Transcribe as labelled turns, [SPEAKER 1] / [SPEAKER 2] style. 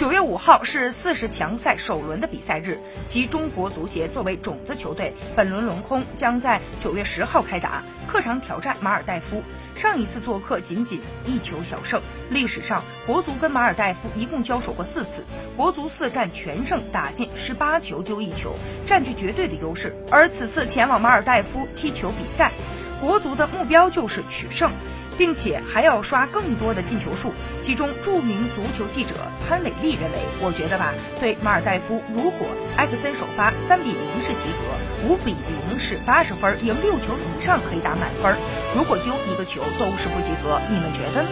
[SPEAKER 1] 九月五号是四十强赛首轮的比赛日，即中国足协作为种子球队，本轮轮空将在九月十号开打，客场挑战马尔代夫。上一次做客仅仅一球小胜，历史上国足跟马尔代夫一共交手过四次，国足四战全胜，打进十八球丢一球，占据绝对的优势。而此次前往马尔代夫踢球比赛，国足的目标就是取胜。并且还要刷更多的进球数。其中，著名足球记者潘伟丽认为：“我觉得吧，对马尔代夫，如果埃克森首发三比零是及格，五比零是八十分，赢六球以上可以打满分。如果丢一个球都是不及格。你们觉得？”